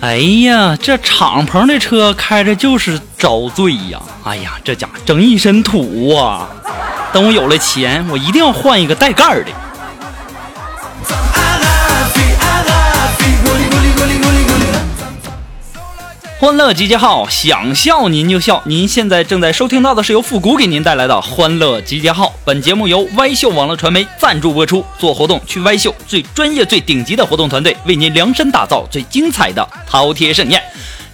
哎呀，这敞篷的车开着就是遭罪呀！哎呀，这家整一身土啊！等我有了钱，我一定要换一个带盖儿的。欢乐集结号，想笑您就笑。您现在正在收听到的是由复古给您带来的欢乐集结号。本节目由歪秀网络传媒赞助播出。做活动去歪秀，最专业、最顶级的活动团队为您量身打造最精彩的饕餮盛宴。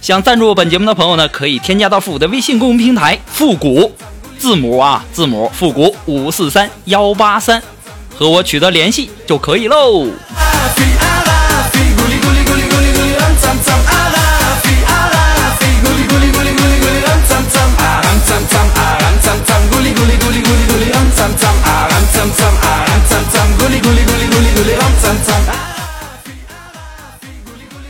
想赞助本节目的朋友呢，可以添加到复古的微信公众平台“复古”字母啊，字母复古五四三幺八三，和我取得联系就可以喽。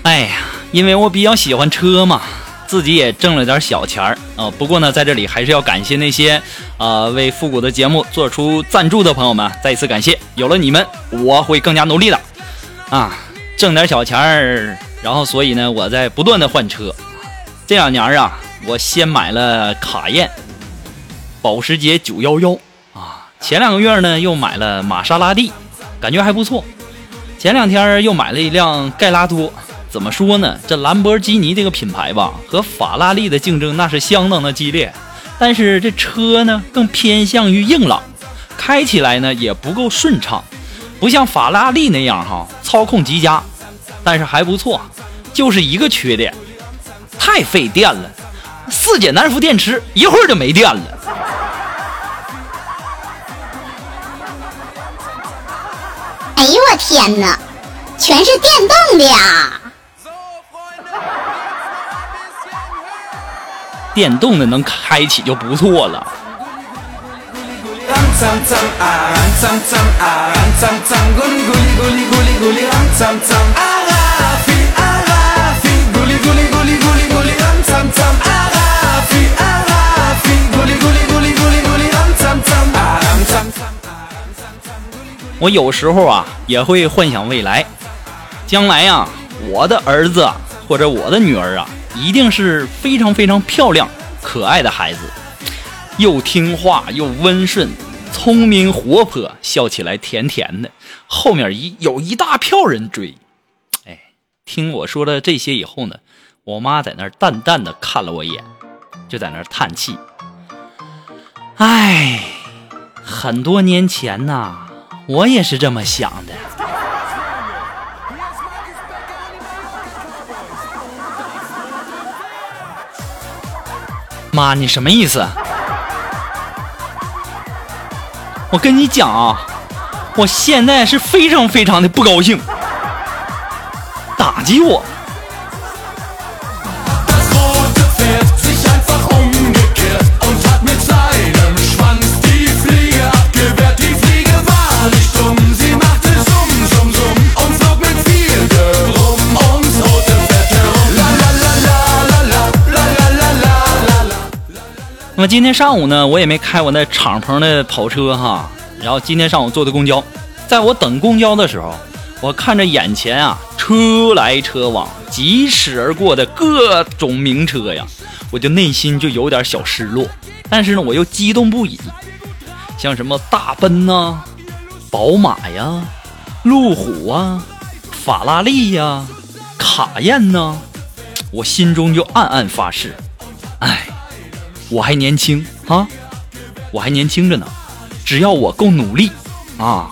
哎呀，因为我比较喜欢车嘛，自己也挣了点小钱儿啊。不过呢，在这里还是要感谢那些啊为复古的节目做出赞助的朋友们，再一次感谢。有了你们，我会更加努力的啊，挣点小钱儿。然后，所以呢，我在不断的换车。这两年啊，我先买了卡宴、保时捷911啊，前两个月呢又买了玛莎拉蒂，感觉还不错。前两天又买了一辆盖拉多。怎么说呢？这兰博基尼这个品牌吧，和法拉利的竞争那是相当的激烈。但是这车呢，更偏向于硬朗，开起来呢也不够顺畅，不像法拉利那样哈，操控极佳。但是还不错，就是一个缺点，太费电了。四节南孚电池一会儿就没电了。哎呦我天哪，全是电动的呀！电动的能开启就不错了。我有时候啊也会幻想未来，将来呀，我的儿子或者我的女儿啊，一定是非常非常漂亮、可爱的孩子，又听话又温顺、聪明活泼，笑起来甜甜的，后面一有一大票人追。哎，听我说了这些以后呢，我妈在那儿淡淡的看了我一眼，就在那儿叹气。哎，很多年前呐。我也是这么想的，妈，你什么意思？我跟你讲啊，我现在是非常非常的不高兴，打击我。那么今天上午呢，我也没开我那敞篷的跑车哈。然后今天上午坐的公交，在我等公交的时候，我看着眼前啊车来车往、疾驶而过的各种名车呀，我就内心就有点小失落。但是呢，我又激动不已。像什么大奔呐、宝马呀、路虎啊、法拉利呀、卡宴呐，我心中就暗暗发誓：哎，我还年轻啊，我还年轻着呢。只要我够努力啊，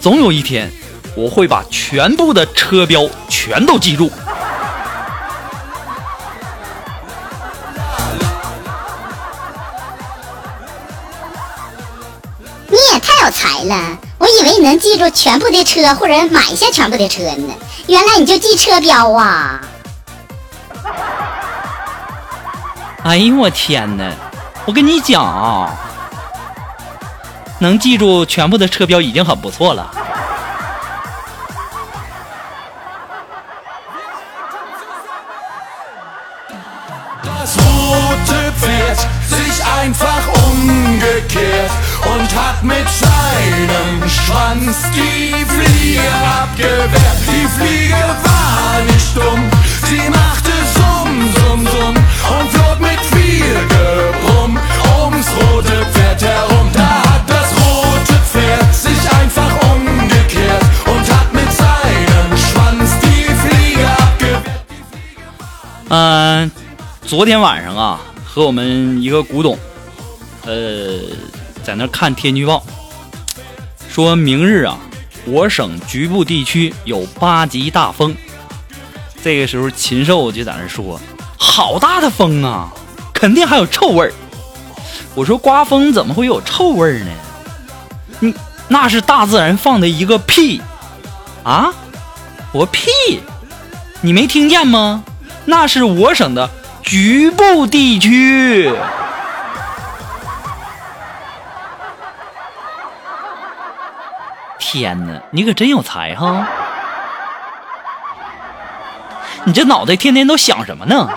总有一天我会把全部的车标全都记住。你也太有才了！我以为你能记住全部的车，或者买下全部的车呢。原来你就记车标啊！哎呦我天哪！我跟你讲啊，能记住全部的车标已经很不错了。嗯、昨天晚上啊，和我们一个古董，呃，在那看天气预报，说明日啊，我省局部地区有八级大风。这个时候，禽兽就在那说：“好大的风啊，肯定还有臭味儿。”我说：“刮风怎么会有臭味儿呢？你那是大自然放的一个屁啊！我屁，你没听见吗？那是我省的局部地区。天哪，你可真有才哈！你这脑袋天天都想什么呢？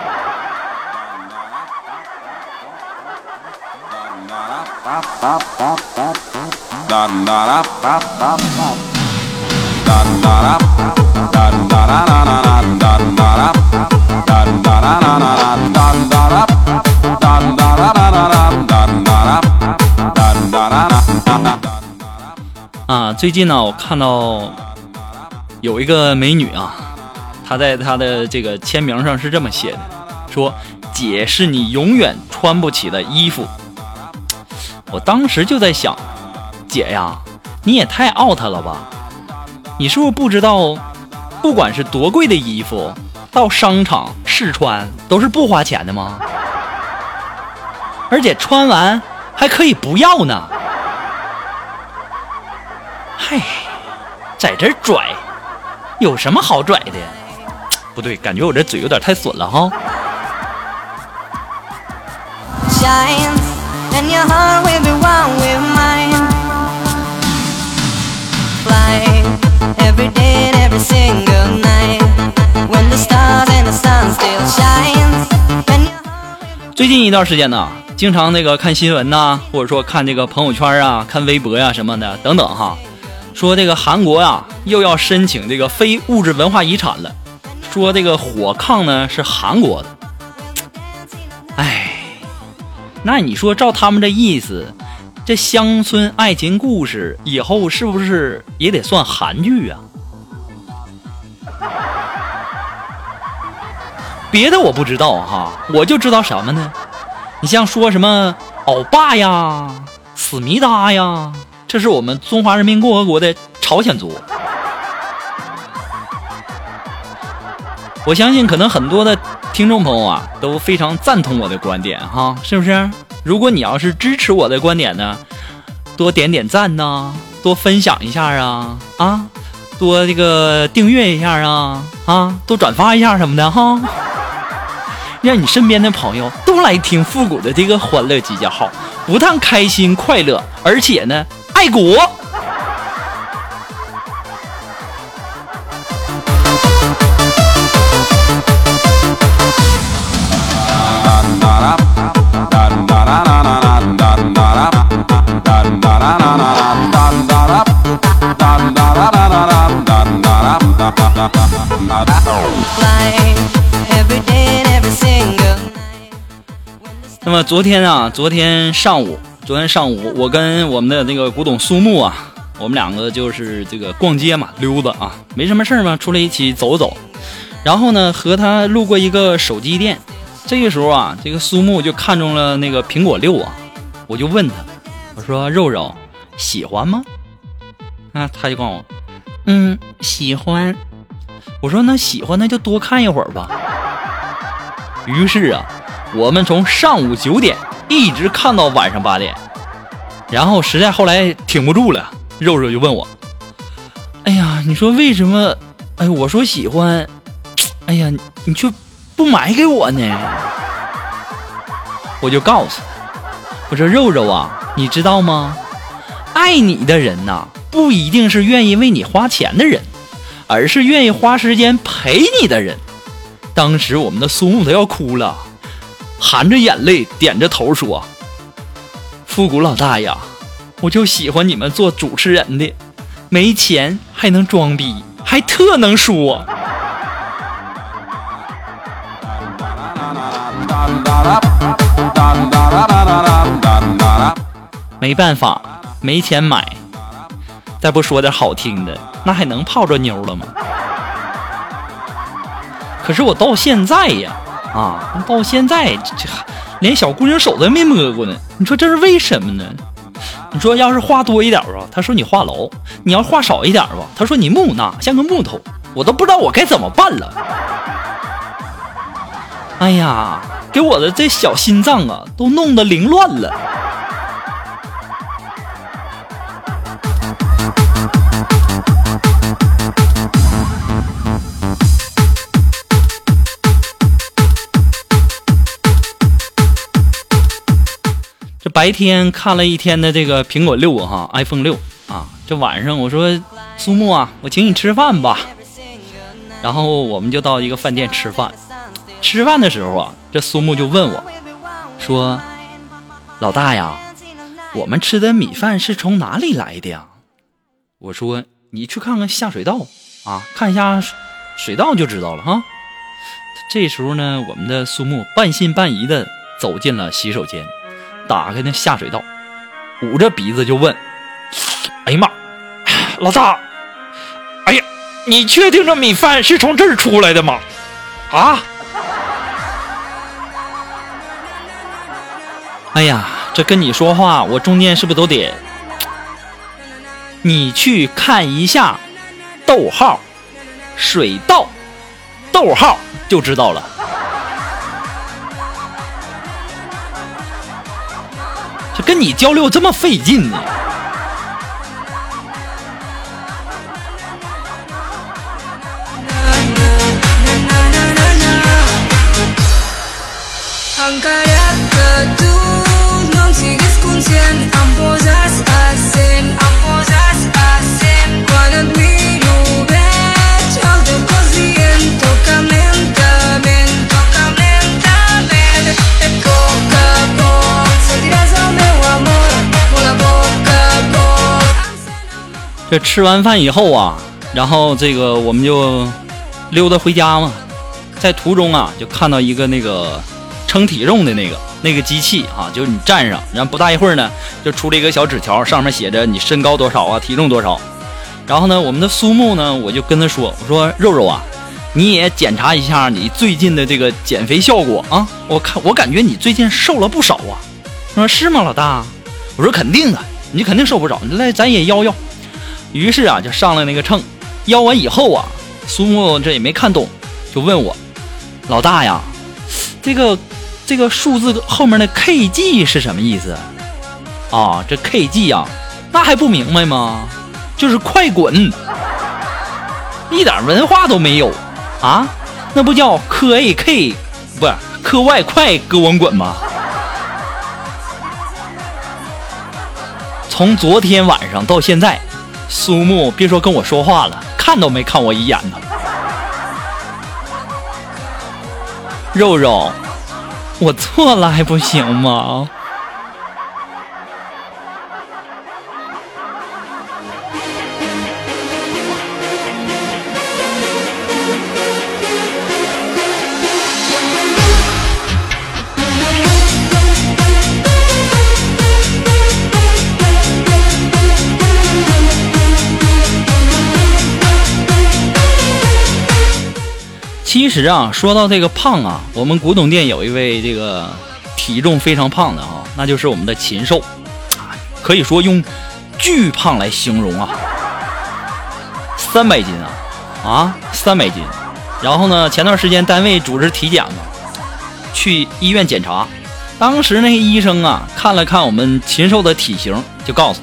啊，最近呢，我看到有一个美女啊，她在她的这个签名上是这么写的，说：“姐是你永远穿不起的衣服。”我当时就在想，姐呀，你也太 out 了吧！你是不是不知道，不管是多贵的衣服，到商场试穿都是不花钱的吗？而且穿完还可以不要呢。嗨，在这拽，有什么好拽的？不对，感觉我这嘴有点太损了哈。最近一段时间呢，经常那个看新闻呐，或者说看这个朋友圈啊、看微博呀、什么的等等哈，说这个韩国呀又要申请这个非物质文化遗产了，说这个火炕呢是韩国的。哎，那你说照他们这意思，这乡村爱情故事以后是不是也得算韩剧啊？别的我不知道哈，我就知道什么呢？你像说什么欧巴呀、思密达呀，这是我们中华人民共和国的朝鲜族。我相信可能很多的听众朋友啊都非常赞同我的观点哈，是不是？如果你要是支持我的观点呢，多点点赞呐，多分享一下啊啊，多这个订阅一下啊啊，多转发一下什么的哈。让你身边的朋友都来听复古的这个欢乐集结号，不但开心快乐，而且呢爱国。么昨天啊，昨天上午，昨天上午，我跟我们的那个古董苏木啊，我们两个就是这个逛街嘛，溜达啊，没什么事儿嘛，出来一起走走。然后呢，和他路过一个手机店，这个时候啊，这个苏木就看中了那个苹果六啊，我就问他，我说肉肉喜欢吗？啊，他就告诉我，嗯，喜欢。我说那喜欢那就多看一会儿吧。于是啊，我们从上午九点一直看到晚上八点，然后实在后来挺不住了，肉肉就问我：“哎呀，你说为什么？哎，我说喜欢，哎呀，你却不买给我呢？”我就告诉他：“我说肉肉啊，你知道吗？爱你的人呐，不一定是愿意为你花钱的人，而是愿意花时间陪你的人。”当时我们的苏木都要哭了，含着眼泪点着头说：“复古老大呀，我就喜欢你们做主持人的，没钱还能装逼，还特能说。”没办法，没钱买。再不说点好听的，那还能泡着妞了吗？可是我到现在呀，啊，到现在这这连小姑娘手都没摸过呢。你说这是为什么呢？你说要是话多一点吧，他说你话痨；你要话少一点吧，他说你木讷，像个木头。我都不知道我该怎么办了。哎呀，给我的这小心脏啊，都弄得凌乱了。白天看了一天的这个苹果六哈，iPhone 六啊，这晚上我说苏木啊，我请你吃饭吧。然后我们就到一个饭店吃饭。吃饭的时候啊，这苏木就问我，说：“老大呀，我们吃的米饭是从哪里来的呀？”我说：“你去看看下水道啊，看一下水道就知道了哈。”这时候呢，我们的苏木半信半疑的走进了洗手间。打开那下水道，捂着鼻子就问：“哎呀妈，老大，哎呀，你确定这米饭是从这儿出来的吗？啊？哎呀，这跟你说话，我中间是不是都得？你去看一下，逗号，水稻，逗号就知道了。”跟你交流这么费劲呢？这吃完饭以后啊，然后这个我们就溜达回家嘛，在途中啊，就看到一个那个称体重的那个那个机器啊，就是你站上，然后不大一会儿呢，就出了一个小纸条，上面写着你身高多少啊，体重多少。然后呢，我们的苏木呢，我就跟他说，我说肉肉啊，你也检查一下你最近的这个减肥效果啊，我看我感觉你最近瘦了不少啊。他说是吗，老大？我说肯定的，你肯定瘦不少，你来咱也要要。于是啊，就上了那个秤，腰完以后啊，苏木这也没看懂，就问我：“老大呀，这个这个数字后面的 kg 是什么意思？”啊，这 kg 呀，那还不明白吗？就是快滚，一点文化都没有啊！那不叫科 A K，不是科外快哥我滚吗？从昨天晚上到现在。苏木别说跟我说话了，看都没看我一眼呢。肉肉，我错了还不行吗？其实啊，说到这个胖啊，我们古董店有一位这个体重非常胖的啊，那就是我们的禽兽，可以说用巨胖来形容啊，三百斤啊，啊，三百斤。然后呢，前段时间单位组织体检嘛，去医院检查，当时那个医生啊，看了看我们禽兽的体型，就告诉，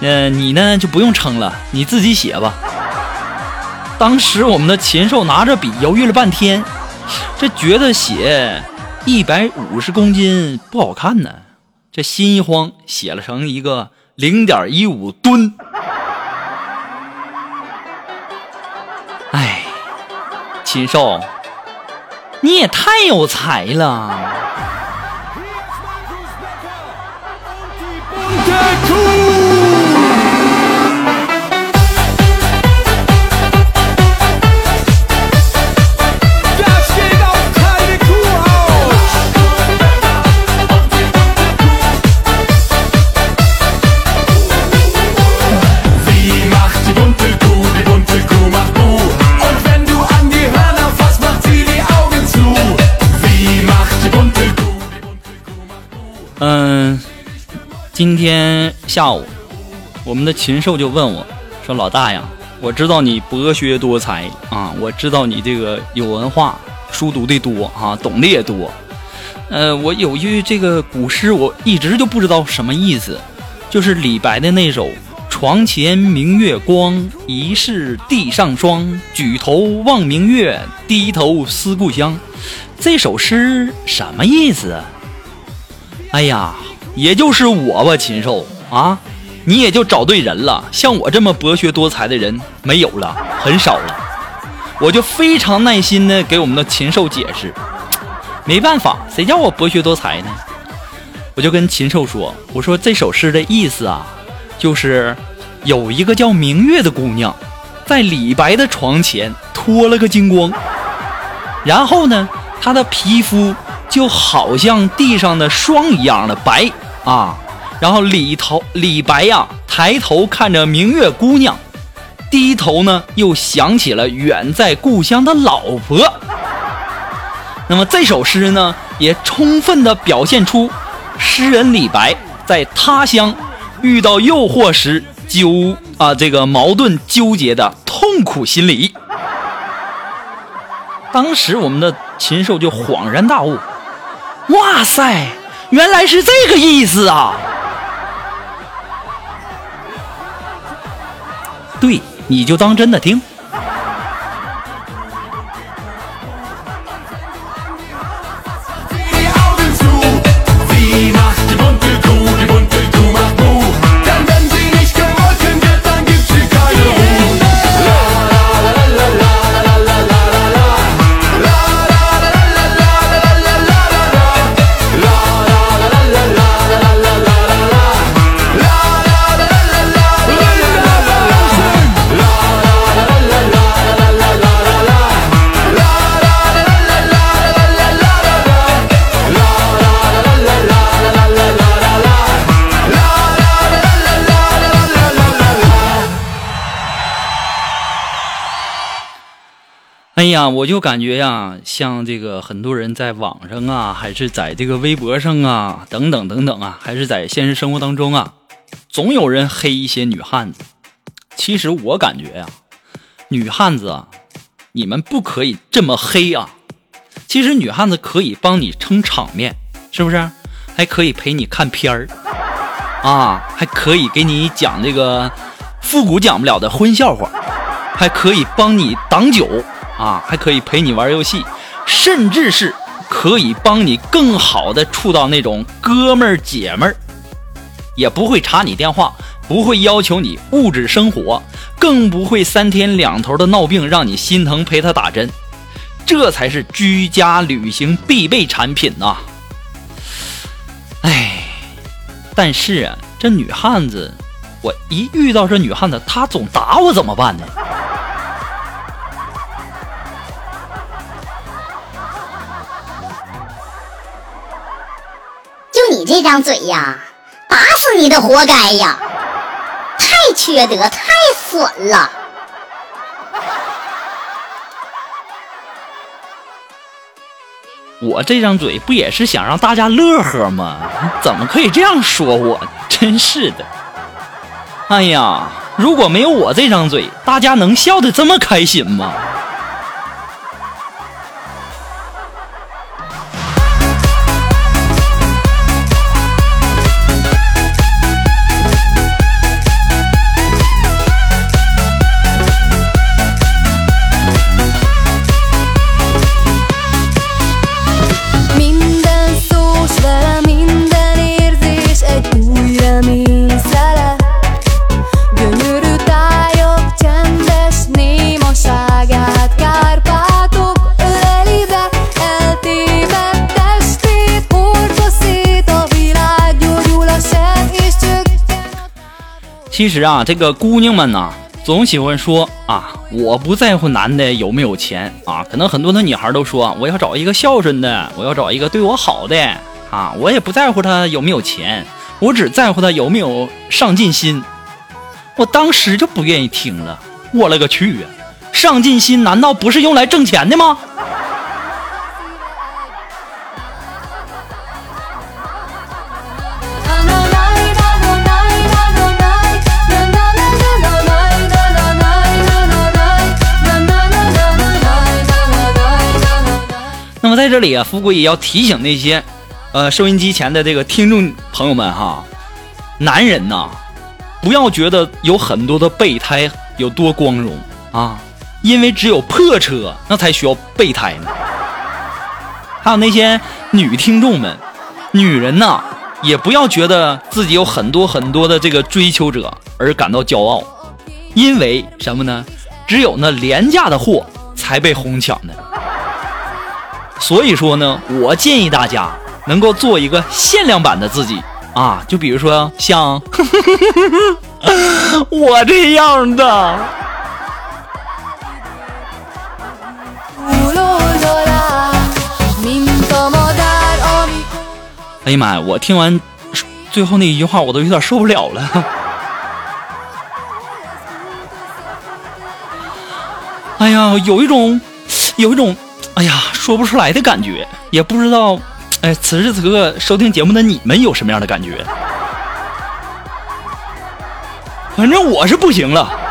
呃，你呢就不用称了，你自己写吧。当时我们的禽兽拿着笔犹豫了半天，这觉得写一百五十公斤不好看呢，这心一慌，写了成一个零点一五吨。哎，禽兽，你也太有才了！今天下午，我们的禽兽就问我说：“老大呀，我知道你博学多才啊，我知道你这个有文化，书读的多啊，懂得也多。呃，我有一句这个古诗，我一直就不知道什么意思，就是李白的那首‘床前明月光，疑是地上霜。举头望明月，低头思故乡’。这首诗什么意思？”哎呀，也就是我吧，禽兽啊，你也就找对人了。像我这么博学多才的人没有了，很少了。我就非常耐心的给我们的禽兽解释，没办法，谁叫我博学多才呢？我就跟禽兽说：“我说这首诗的意思啊，就是有一个叫明月的姑娘，在李白的床前脱了个精光，然后呢，她的皮肤就好像地上的霜一样的白啊。然后李头李白呀、抬头看着明月姑娘，低头呢又想起了远在故乡的老婆。那么这首诗呢，也充分的表现出诗人李白在他乡遇到诱惑时纠啊这个矛盾纠结的痛苦心理。当时我们的禽兽就恍然大悟，哇塞，原来是这个意思啊！对，你就当真的听。哎呀，我就感觉呀，像这个很多人在网上啊，还是在这个微博上啊，等等等等啊，还是在现实生活当中啊，总有人黑一些女汉子。其实我感觉呀，女汉子啊，你们不可以这么黑啊。其实女汉子可以帮你撑场面，是不是？还可以陪你看片儿啊，还可以给你讲这个复古讲不了的荤笑话，还可以帮你挡酒啊，还可以陪你玩游戏，甚至是可以帮你更好的处到那种哥们儿姐们儿，也不会查你电话，不会要求你物质生活，更不会三天两头的闹病让你心疼陪他打针，这才是居家旅行必备产品呐、哎，但是啊，这女汉子，我一遇到这女汉子，她总打我怎么办呢？这张嘴呀，打死你都活该呀！太缺德，太损了。我这张嘴不也是想让大家乐呵吗？怎么可以这样说我？真是的！哎呀，如果没有我这张嘴，大家能笑得这么开心吗其实啊，这个姑娘们呐，总喜欢说啊，我不在乎男的有没有钱啊。可能很多的女孩都说，我要找一个孝顺的，我要找一个对我好的啊，我也不在乎他有没有钱，我只在乎他有没有上进心。我当时就不愿意听了，我勒个去啊！上进心难道不是用来挣钱的吗？这里啊，富贵也要提醒那些，呃，收音机前的这个听众朋友们哈，男人呐，不要觉得有很多的备胎有多光荣啊，因为只有破车那才需要备胎呢。还有那些女听众们，女人呐，也不要觉得自己有很多很多的这个追求者而感到骄傲，因为什么呢？只有那廉价的货才被哄抢的。所以说呢，我建议大家能够做一个限量版的自己啊，就比如说像 我这样的。哎呀妈呀！我听完最后那一句话，我都有点受不了了。哎呀，有一种，有一种，哎呀，说不出来的感觉，也不知道，哎，此时此刻收听节目的你们有什么样的感觉？反正我是不行了。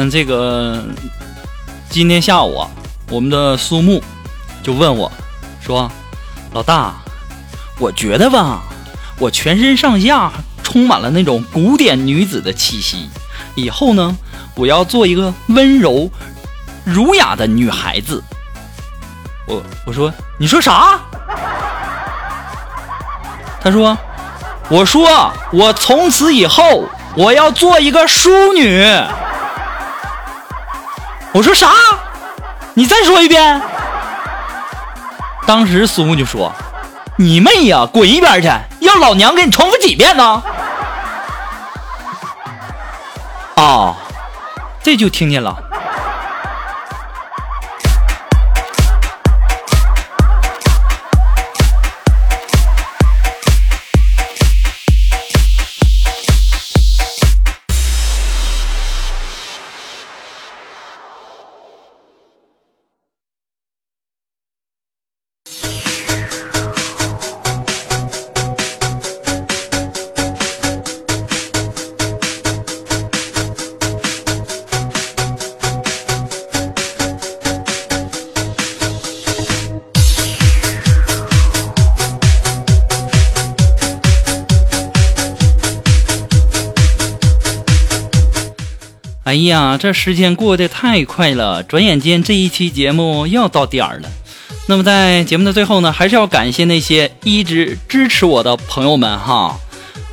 嗯，这个今天下午啊，我们的苏木就问我，说：“老大，我觉得吧，我全身上下充满了那种古典女子的气息。以后呢，我要做一个温柔、儒雅的女孩子。”我我说：“你说啥？”他说：“我说我从此以后我要做一个淑女。”我说啥？你再说一遍。当时苏木就说：“你妹呀，滚一边去！要老娘给你重复几遍呢？”啊，这就听见了。这时间过得太快了，转眼间这一期节目又要到点儿了。那么在节目的最后呢，还是要感谢那些一直支持我的朋友们哈。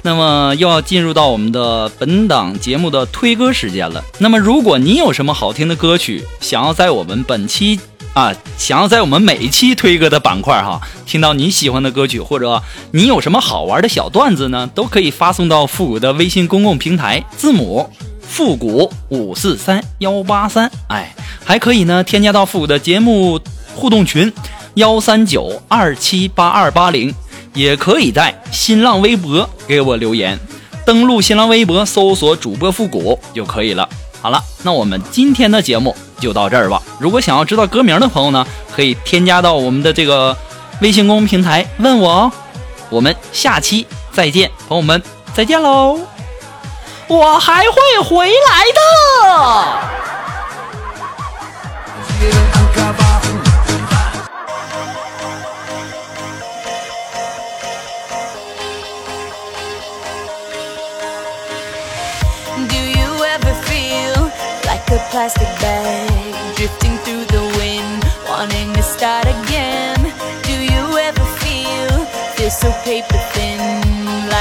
那么又要进入到我们的本档节目的推歌时间了。那么如果你有什么好听的歌曲，想要在我们本期啊，想要在我们每一期推歌的板块哈，听到你喜欢的歌曲，或者你有什么好玩的小段子呢，都可以发送到复古的微信公共平台，字母复古五四三幺八三，哎，还可以呢，添加到复古的节目互动群幺三九二七八二八零，也可以在新浪微博给我留言，登录新浪微博搜索主播复古就可以了。好了，那我们今天的节目就到这儿吧。如果想要知道歌名的朋友呢，可以添加到我们的这个微信公众平台问我哦。我们下期再见，朋友们再见喽！我还会回来的。 Do you ever feel like a plastic bag drifting through the wind, wanting to start again? Do you ever feel feel so paper thin,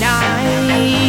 night.